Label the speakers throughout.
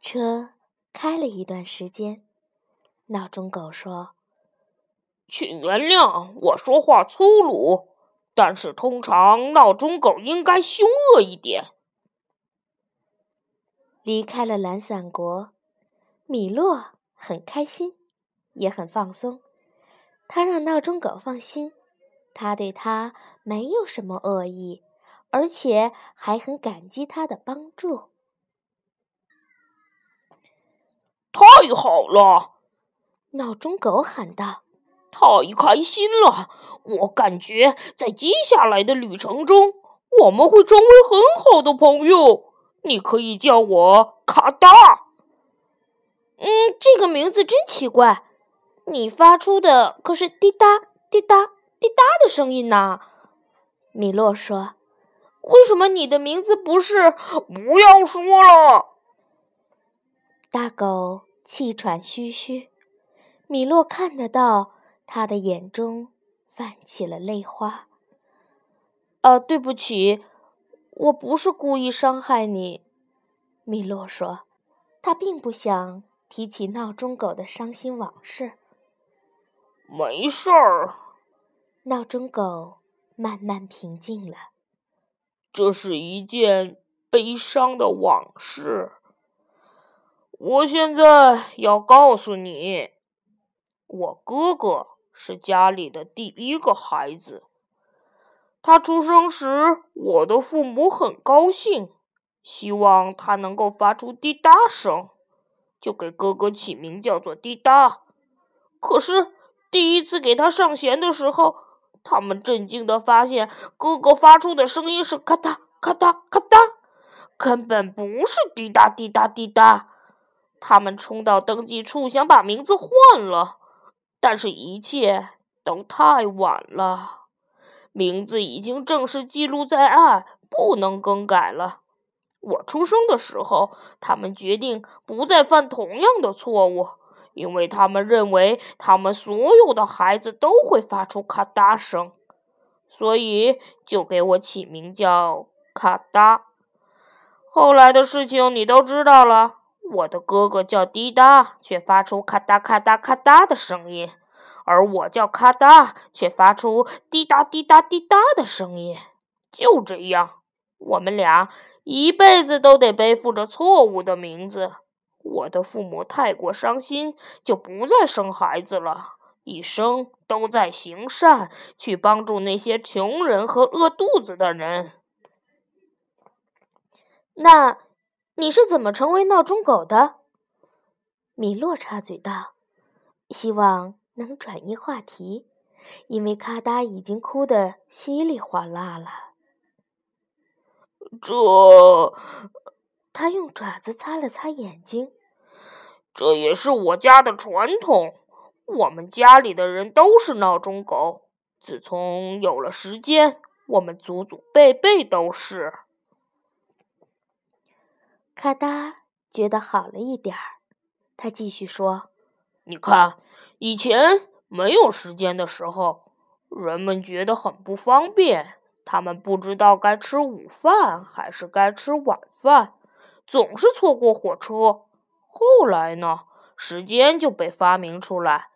Speaker 1: 车开了一段时间，闹钟狗说：“
Speaker 2: 请原谅我说话粗鲁，但是通常闹钟狗应该凶恶一点。”
Speaker 1: 离开了懒散国，米洛很开心，也很放松。他让闹钟狗放心，他对他没有什么恶意，而且还很感激他的帮助。
Speaker 2: 太好了！
Speaker 1: 闹钟狗喊道：“
Speaker 2: 太开心了！我感觉在接下来的旅程中，我们会成为很好的朋友。你可以叫我卡达。”
Speaker 1: 嗯，这个名字真奇怪。你发出的可是滴答滴答滴答的声音呢？米洛说：“为什么你的名字不是？”
Speaker 2: 不要说了。
Speaker 1: 大狗气喘吁吁，米洛看得到他的眼中泛起了泪花。啊，对不起，我不是故意伤害你。米洛说，他并不想提起闹钟狗的伤心往事。
Speaker 2: 没事儿，
Speaker 1: 闹钟狗慢慢平静了。
Speaker 2: 这是一件悲伤的往事。我现在要告诉你，我哥哥是家里的第一个孩子。他出生时，我的父母很高兴，希望他能够发出滴答声，就给哥哥起名叫做滴答。可是第一次给他上弦的时候，他们震惊的发现，哥哥发出的声音是咔嗒咔嗒咔嗒，根本不是滴答滴答滴答。他们冲到登记处，想把名字换了，但是一切都太晚了。名字已经正式记录在案，不能更改了。我出生的时候，他们决定不再犯同样的错误，因为他们认为他们所有的孩子都会发出咔嗒声，所以就给我起名叫咔嗒。后来的事情你都知道了。我的哥哥叫滴答，却发出咔嗒咔嗒咔嗒的声音，而我叫咔嗒，却发出滴答滴答滴答的声音。就这样，我们俩一辈子都得背负着错误的名字。我的父母太过伤心，就不再生孩子了，一生都在行善，去帮助那些穷人和饿肚子的人。
Speaker 1: 那。你是怎么成为闹钟狗的？米洛插嘴道，希望能转移话题，因为咔嗒已经哭得稀里哗啦了。
Speaker 2: 这，
Speaker 1: 他用爪子擦了擦眼睛。
Speaker 2: 这也是我家的传统，我们家里的人都是闹钟狗。自从有了时间，我们祖祖辈辈都是。
Speaker 1: 咔嗒，觉得好了一点儿。他继续说：“
Speaker 2: 你看，以前没有时间的时候，人们觉得很不方便。他们不知道该吃午饭还是该吃晚饭，总是错过火车。后来呢，时间就被发明出来，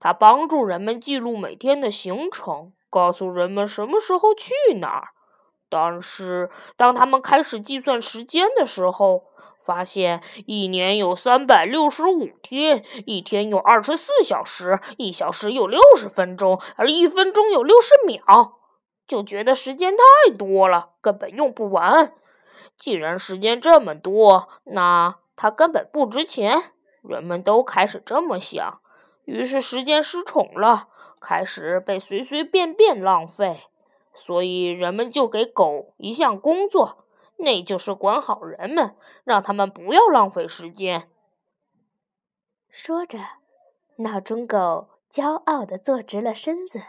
Speaker 2: 它帮助人们记录每天的行程，告诉人们什么时候去哪儿。”但是，当他们开始计算时间的时候，发现一年有三百六十五天，一天有二十四小时，一小时有六十分钟，而一分钟有六十秒，就觉得时间太多了，根本用不完。既然时间这么多，那它根本不值钱。人们都开始这么想，于是时间失宠了，开始被随随便便浪费。所以，人们就给狗一项工作，那就是管好人们，让他们不要浪费时间。
Speaker 1: 说着，闹钟狗骄傲地坐直了身子。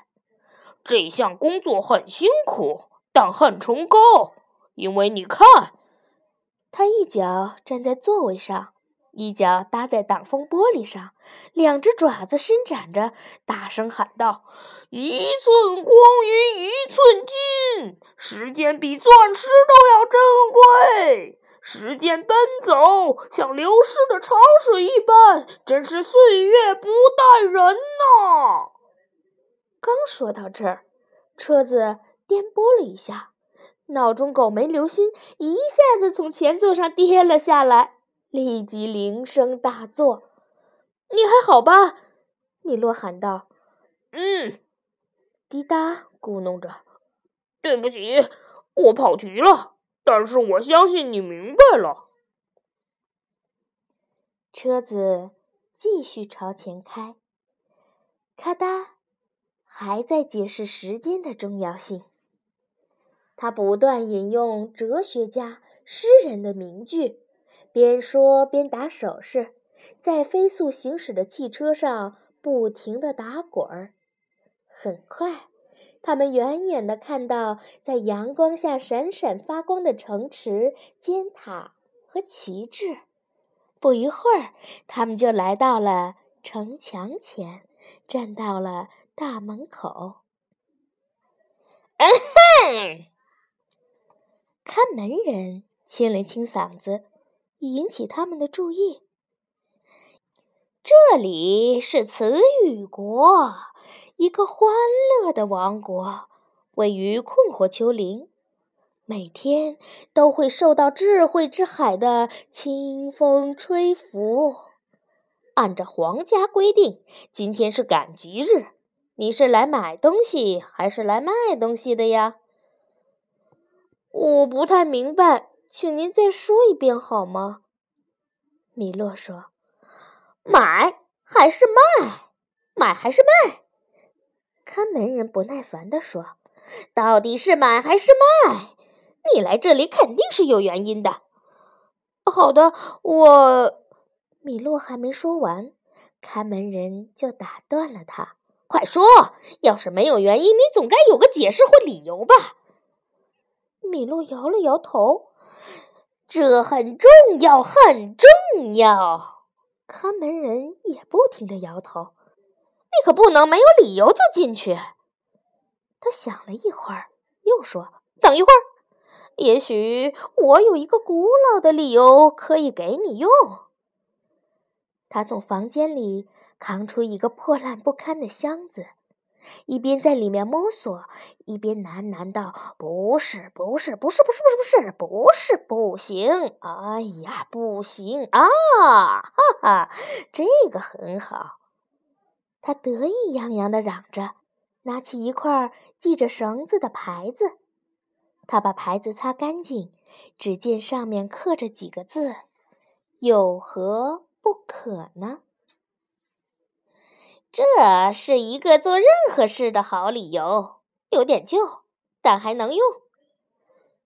Speaker 2: 这项工作很辛苦，但很崇高，因为你看，
Speaker 1: 它一脚站在座位上。一脚搭在挡风玻璃上，两只爪子伸展着，大声喊道：“
Speaker 2: 一寸光阴一寸金，时间比钻石都要珍贵。时间奔走，像流逝的潮水一般，真是岁月不待人呐！
Speaker 1: 刚说到这儿，车子颠簸了一下，闹钟狗没留心，一下子从前座上跌了下来，立即铃声大作。“你还好吧？”米洛喊道。
Speaker 2: “嗯。”
Speaker 1: 滴答咕哝着。
Speaker 2: “对不起，我跑题了。”但是我相信你明白了。
Speaker 1: 车子继续朝前开，咔嗒，还在解释时间的重要性。他不断引用哲学家、诗人的名句，边说边打手势，在飞速行驶的汽车上不停地打滚儿。很快。他们远远地看到，在阳光下闪闪发光的城池、尖塔和旗帜。不一会儿，他们就来到了城墙前，站到了大门口。
Speaker 2: 嗯哼！
Speaker 1: 看门人清了清嗓子，引起他们的注意。这里是词语国。一个欢乐的王国，位于困惑丘陵，每天都会受到智慧之海的清风吹拂。按照皇家规定，今天是赶集日。你是来买东西还是来卖东西的呀？
Speaker 2: 我不太明白，请您再说一遍好吗？
Speaker 1: 米洛说：“买还是卖？买还是卖？”看门人不耐烦地说：“到底是买还是卖？你来这里肯定是有原因的。”
Speaker 2: 好的，我……
Speaker 1: 米洛还没说完，看门人就打断了他：“
Speaker 2: 快说！要是没有原因，你总该有个解释或理由吧？”
Speaker 1: 米洛摇了摇头：“
Speaker 2: 这很重要，很重要。”
Speaker 1: 看门人也不停地摇头。
Speaker 2: 你可不能没有理由就进去。
Speaker 1: 他想了一会儿，又说：“
Speaker 2: 等一会儿，也许我有一个古老的理由可以给你用。”
Speaker 1: 他从房间里扛出一个破烂不堪的箱子，一边在里面摸索，一边喃喃道：“不是，不是，不是，不是，不是，不是，不是，不行！哎呀，不行啊！哈哈，这个很好。”他得意洋洋地嚷着，拿起一块系着绳子的牌子。他把牌子擦干净，只见上面刻着几个字：“有何不可呢？”这是一个做任何事的好理由，有点旧，但还能用。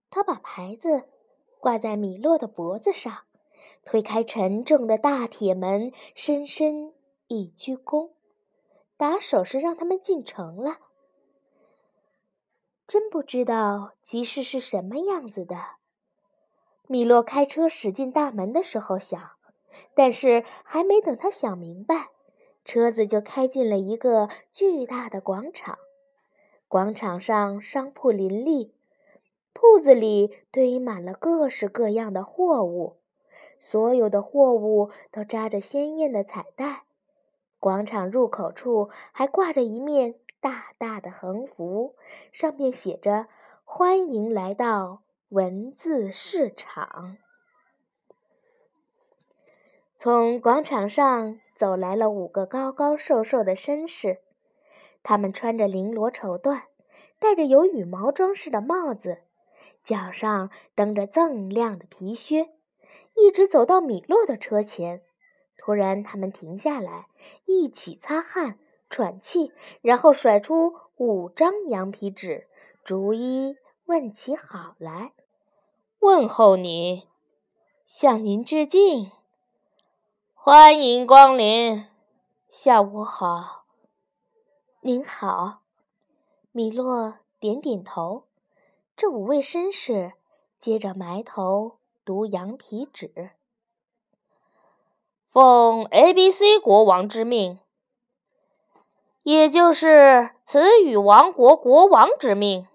Speaker 1: 他把牌子挂在米洛的脖子上，推开沉重的大铁门，深深一鞠躬。打手势让他们进城了。真不知道集市是什么样子的。米洛开车驶进大门的时候想，但是还没等他想明白，车子就开进了一个巨大的广场。广场上商铺林立，铺子里堆满了各式各样的货物，所有的货物都扎着鲜艳的彩带。广场入口处还挂着一面大大的横幅，上面写着“欢迎来到文字市场”。从广场上走来了五个高高瘦瘦的绅士，他们穿着绫罗绸缎，戴着有羽毛装饰的帽子，脚上蹬着锃亮的皮靴，一直走到米洛的车前。突然，他们停下来，一起擦汗、喘气，然后甩出五张羊皮纸，逐一问起好来。
Speaker 2: 问候你，向您致敬，欢迎光临。
Speaker 1: 下午好，您好。米洛点点头。这五位绅士接着埋头读羊皮纸。
Speaker 2: 奉 A、B、C 国王之命，也就是词语王国国王之命，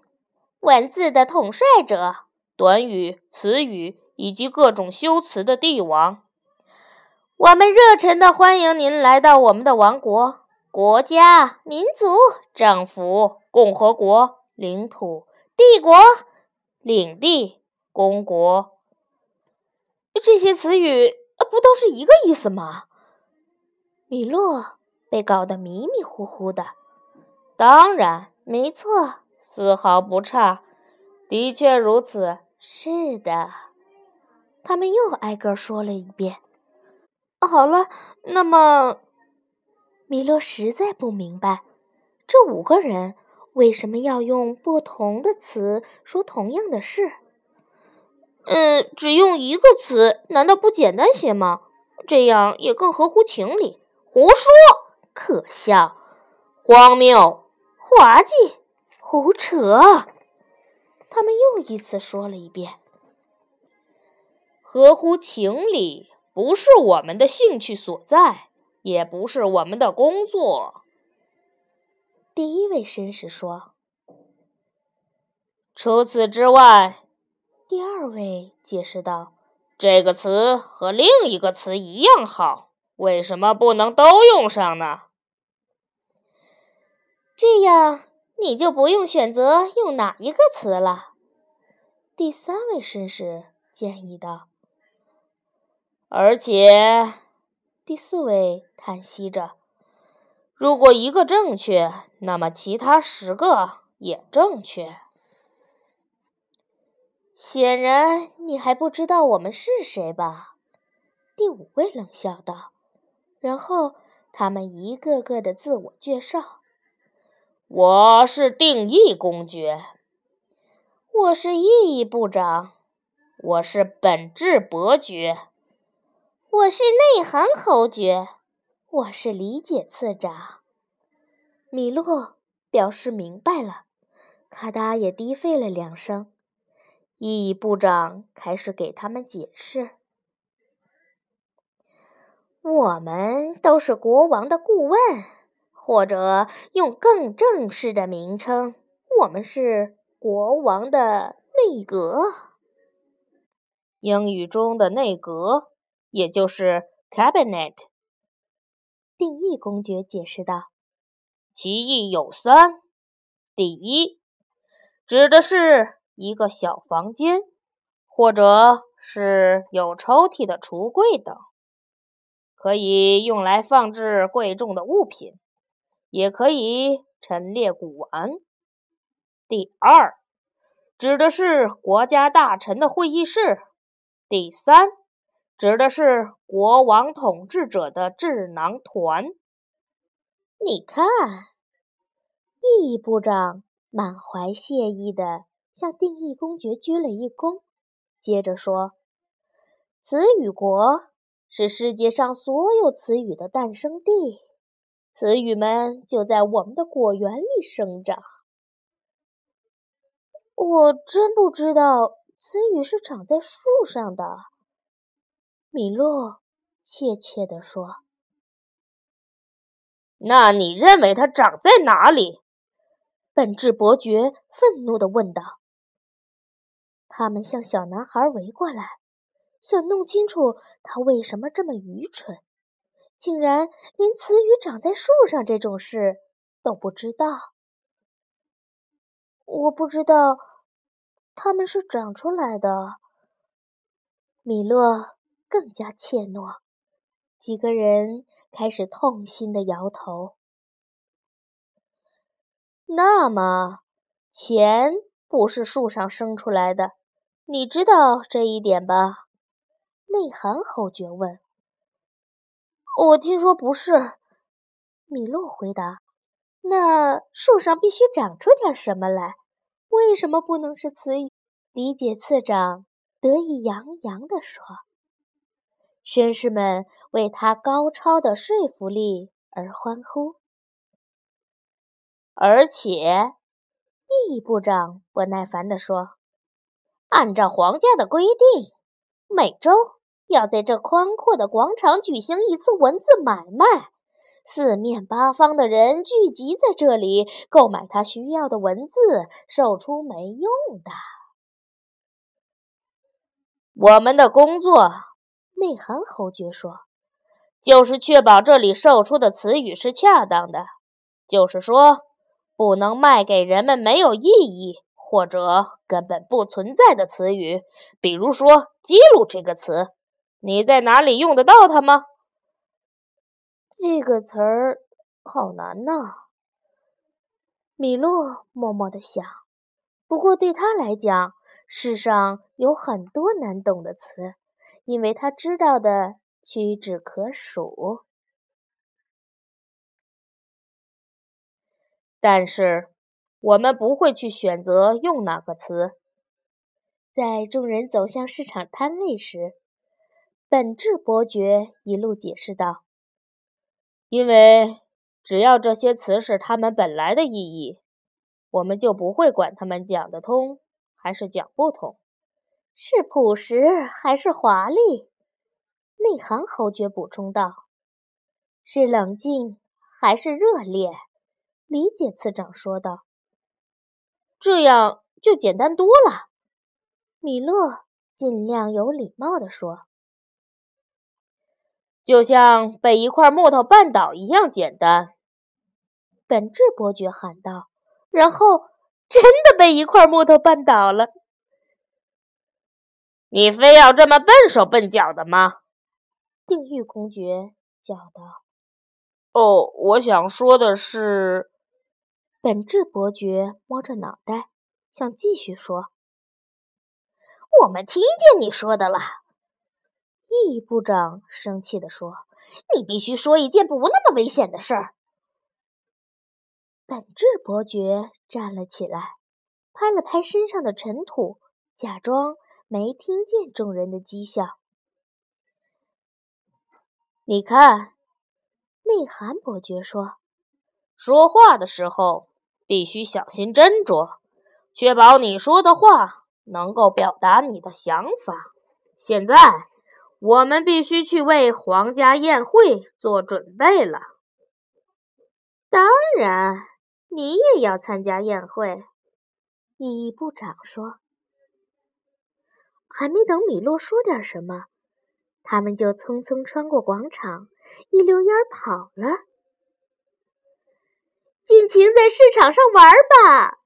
Speaker 2: 文字的统帅者，短语、词语以及各种修辞的帝王。
Speaker 1: 我们热忱的欢迎您来到我们的王国、国家、民族、政府、共和国、领土、帝国、领地、公国。这些词语不都是一个意思吗？米洛被搞得迷迷糊糊的。
Speaker 2: 当然，没错，丝毫不差，的确如此。
Speaker 1: 是的，他们又挨个说了一遍。好了，那么，米洛实在不明白，这五个人为什么要用不同的词说同样的事。
Speaker 2: 嗯，只用一个词，难道不简单些吗？这样也更合乎情理。
Speaker 1: 胡说，可笑，
Speaker 2: 荒谬，
Speaker 1: 滑稽，胡扯。他们又一次说了一遍。
Speaker 2: 合乎情理。不是我们的兴趣所在，也不是我们的工作。
Speaker 1: 第一位绅士说：“
Speaker 2: 除此之外。”
Speaker 1: 第二位解释道：“
Speaker 2: 这个词和另一个词一样好，为什么不能都用上呢？
Speaker 1: 这样你就不用选择用哪一个词了。”第三位绅士建议道。
Speaker 2: 而且，
Speaker 1: 第四位叹息着：“
Speaker 2: 如果一个正确，那么其他十个也正确。”
Speaker 1: 显然，你还不知道我们是谁吧？第五位冷笑道。然后，他们一个个的自我介绍：“
Speaker 2: 我是定义公爵，
Speaker 1: 我是意义部长，
Speaker 2: 我是本质伯爵。”
Speaker 1: 我是内涵侯爵，我是理解次长。米洛表示明白了，卡达也低吠了两声。意义部长开始给他们解释：“我们都是国王的顾问，或者用更正式的名称，我们是国王的内阁。
Speaker 2: 英语中的内阁。”也就是 cabinet，
Speaker 1: 定义公爵解释道：“
Speaker 2: 其意有三：第一，指的是一个小房间，或者是有抽屉的橱柜等，可以用来放置贵重的物品，也可以陈列古玩；第二，指的是国家大臣的会议室；第三。”指的是国王统治者的智囊团。
Speaker 1: 你看，意义部长满怀谢意地向定义公爵鞠了一躬，接着说：“词语国是世界上所有词语的诞生地，词语们就在我们的果园里生长。”我真不知道词语是长在树上的。米洛怯怯地说：“
Speaker 2: 那你认为它长在哪里？”
Speaker 1: 本质伯爵愤怒地问道。他们向小男孩围过来，想弄清楚他为什么这么愚蠢，竟然连词语长在树上这种事都不知道。我不知道，他们是长出来的。米洛。更加怯懦，几个人开始痛心的摇头。
Speaker 2: 那么，钱不是树上生出来的，你知道这一点吧？
Speaker 1: 内涵侯爵问。我听说不是，米洛回答。那树上必须长出点什么来，为什么不能是词语？理解次长得意洋洋地说。绅士们为他高超的说服力而欢呼，
Speaker 2: 而且，
Speaker 1: 意义部长不耐烦地说：“
Speaker 2: 按照皇家的规定，
Speaker 1: 每周要在这宽阔的广场举行一次文字买卖，四面八方的人聚集在这里购买他需要的文字，售出没用的。”
Speaker 2: 我们的工作，
Speaker 1: 内涵侯爵说，
Speaker 2: 就是确保这里售出的词语是恰当的，就是说，不能卖给人们没有意义或者根本不存在的词语。比如说“记录”这个词，你在哪里用得到它吗？
Speaker 1: 这个词儿好难呐，米洛默默地想。不过对他来讲，世上有很多难懂的词，因为他知道的屈指可数。
Speaker 2: 但是，我们不会去选择用哪个词。
Speaker 1: 在众人走向市场摊位时，本质伯爵一路解释道。
Speaker 2: 因为只要这些词是它们本来的意义，我们就不会管它们讲得通还是讲不通，
Speaker 1: 是朴实还是华丽。内行侯爵补充道：“是冷静还是热烈？”理解次长说道：“
Speaker 2: 这样就简单多了。”
Speaker 1: 米勒尽量有礼貌地说。
Speaker 2: 就像被一块木头绊倒一样简单，
Speaker 1: 本质伯爵喊道，然后真的被一块木头绊倒了。
Speaker 2: 你非要这么笨手笨脚的吗？
Speaker 1: 定玉公爵叫道。
Speaker 2: 哦，我想说的是，
Speaker 1: 本质伯爵摸着脑袋，想继续说。我们听见你说的了。易部长生气地说：“你必须说一件不那么危险的事儿。”本质伯爵站了起来，拍了拍身上的尘土，假装没听见众人的讥笑。
Speaker 2: “你看，”
Speaker 1: 内涵伯爵说，“
Speaker 2: 说话的时候必须小心斟酌，确保你说的话能够表达你的想法。现在。”我们必须去为皇家宴会做准备了。
Speaker 1: 当然，你也要参加宴会。”意义部长说。还没等米洛说点什么，他们就匆匆穿过广场，一溜烟跑了。尽情在市场上玩吧！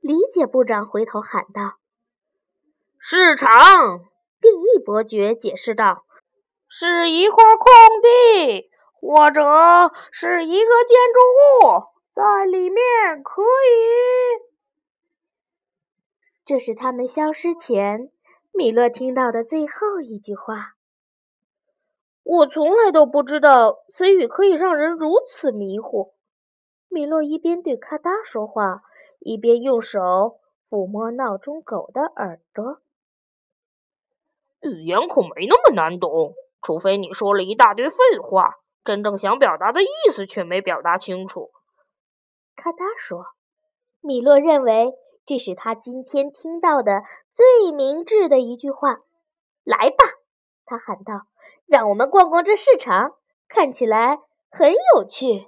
Speaker 1: 李姐部长回头喊道：“
Speaker 2: 市场。”
Speaker 1: 定义伯爵解释道：“
Speaker 2: 是一块空地，或者是一个建筑物，在里面可以。”
Speaker 1: 这是他们消失前，米勒听到的最后一句话。
Speaker 2: 我从来都不知道词语可以让人如此迷糊。
Speaker 1: 米洛一边对咔哒说话，一边用手抚摸闹钟狗的耳朵。
Speaker 2: 语言可没那么难懂，除非你说了一大堆废话，真正想表达的意思却没表达清楚。
Speaker 1: 咔哒说：“米洛认为这是他今天听到的最明智的一句话。”来吧，他喊道：“让我们逛逛这市场，看起来很有趣。”